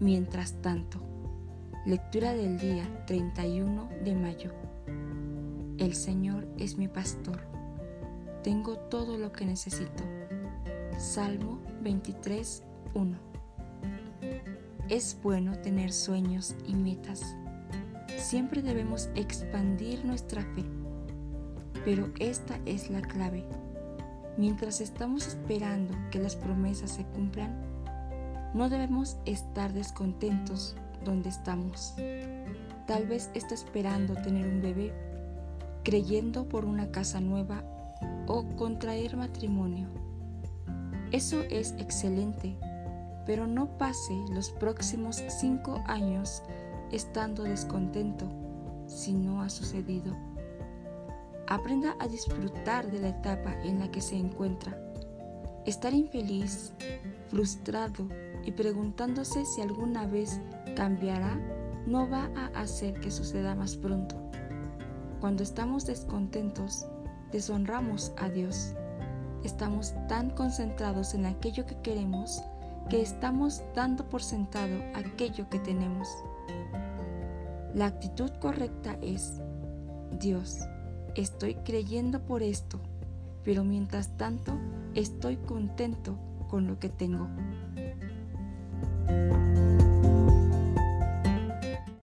Mientras tanto, lectura del día 31 de mayo. El Señor es mi pastor. Tengo todo lo que necesito. Salmo 23, 1. Es bueno tener sueños y metas. Siempre debemos expandir nuestra fe. Pero esta es la clave. Mientras estamos esperando que las promesas se cumplan, no debemos estar descontentos donde estamos. Tal vez está esperando tener un bebé, creyendo por una casa nueva o contraer matrimonio. Eso es excelente, pero no pase los próximos cinco años estando descontento si no ha sucedido. Aprenda a disfrutar de la etapa en la que se encuentra. Estar infeliz, frustrado y preguntándose si alguna vez cambiará no va a hacer que suceda más pronto. Cuando estamos descontentos, deshonramos a Dios. Estamos tan concentrados en aquello que queremos que estamos dando por sentado aquello que tenemos. La actitud correcta es, Dios, estoy creyendo por esto, pero mientras tanto estoy contento con lo que tengo. Bye.